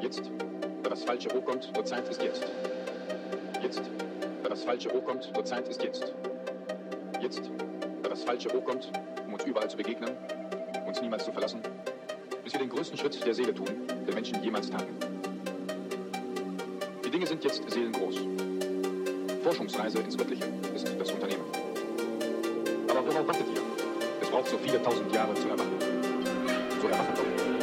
Jetzt, da das falsche hochkommt, nur Zeit ist jetzt. Jetzt, da das falsche hochkommt, nur Zeit ist jetzt. Jetzt, da das falsche hochkommt, um uns überall zu begegnen, uns niemals zu verlassen, bis wir den größten Schritt der Seele tun, den Menschen jemals taten. Die Dinge sind jetzt seelengroß. Forschungsreise ins Göttliche ist das Unternehmen. Aber worauf wartet ihr? Es braucht so viele tausend Jahre zu erwachen. So erwachen doch.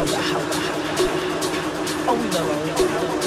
好的好的好的。好的